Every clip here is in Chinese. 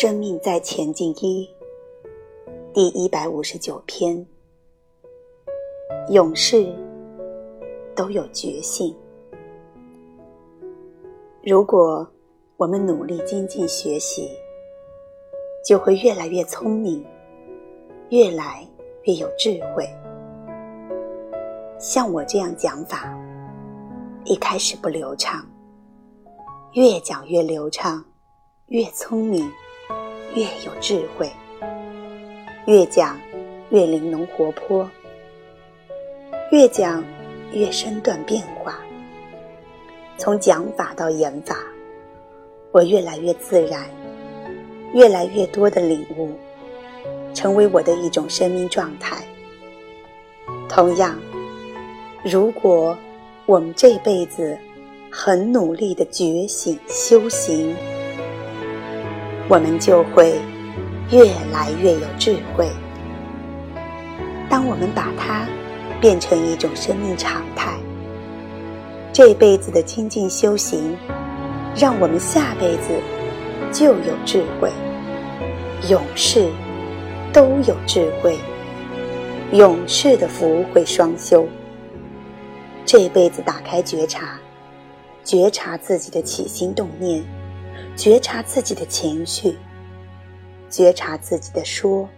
生命在前进一第一百五十九篇，勇士都有觉性。如果我们努力精进学习，就会越来越聪明，越来越有智慧。像我这样讲法，一开始不流畅，越讲越流畅，越聪明。越有智慧，越讲越玲珑活泼，越讲越身段变化。从讲法到演法，我越来越自然，越来越多的领悟，成为我的一种生命状态。同样，如果我们这辈子很努力的觉醒修行，我们就会越来越有智慧。当我们把它变成一种生命常态，这辈子的精进修行，让我们下辈子就有智慧。永世都有智慧，永世的福会双修。这辈子打开觉察，觉察自己的起心动念。觉察自己的情绪，觉察自己的说，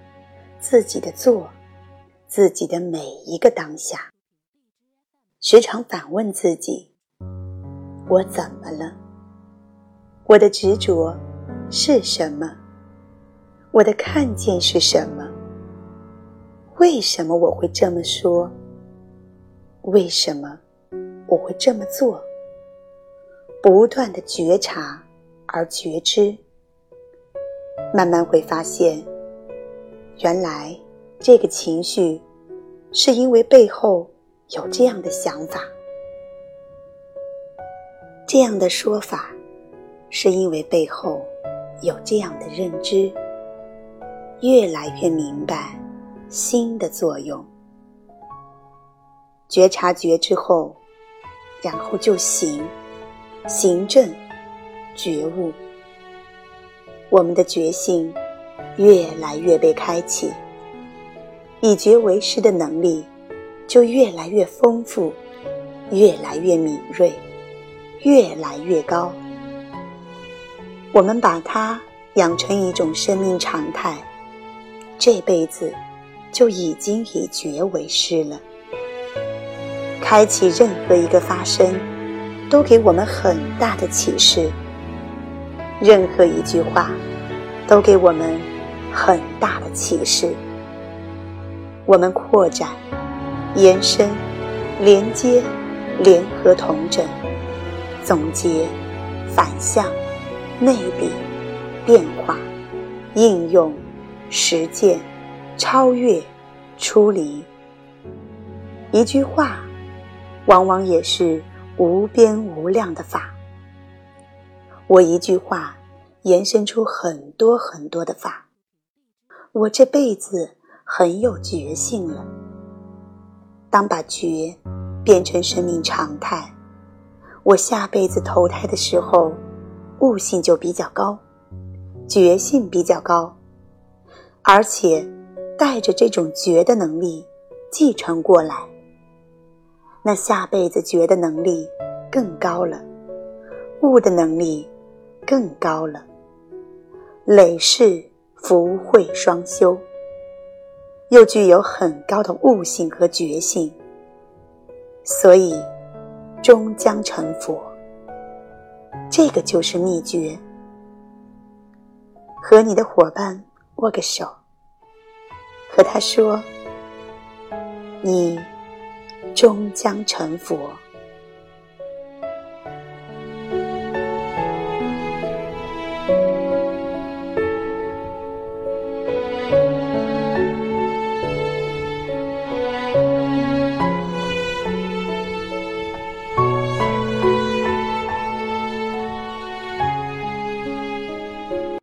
自己的做，自己的每一个当下。时常反问自己：我怎么了？我的执着是什么？我的看见是什么？为什么我会这么说？为什么我会这么做？不断的觉察。而觉知，慢慢会发现，原来这个情绪是因为背后有这样的想法，这样的说法是因为背后有这样的认知，越来越明白心的作用。觉察觉之后，然后就行，行正。觉悟，我们的觉性越来越被开启，以觉为师的能力就越来越丰富，越来越敏锐，越来越高。我们把它养成一种生命常态，这辈子就已经以觉为师了。开启任何一个发生，都给我们很大的启示。任何一句话，都给我们很大的启示。我们扩展、延伸、连接、联合、同整、总结、反向、内里、变化、应用、实践、超越、出离。一句话，往往也是无边无量的法。我一句话，延伸出很多很多的法。我这辈子很有觉性了。当把觉变成生命常态，我下辈子投胎的时候，悟性就比较高，觉性比较高，而且带着这种觉的能力继承过来，那下辈子觉的能力更高了，悟的能力。更高了，累世福慧双修，又具有很高的悟性和觉性，所以终将成佛。这个就是秘诀。和你的伙伴握个手，和他说：“你终将成佛。”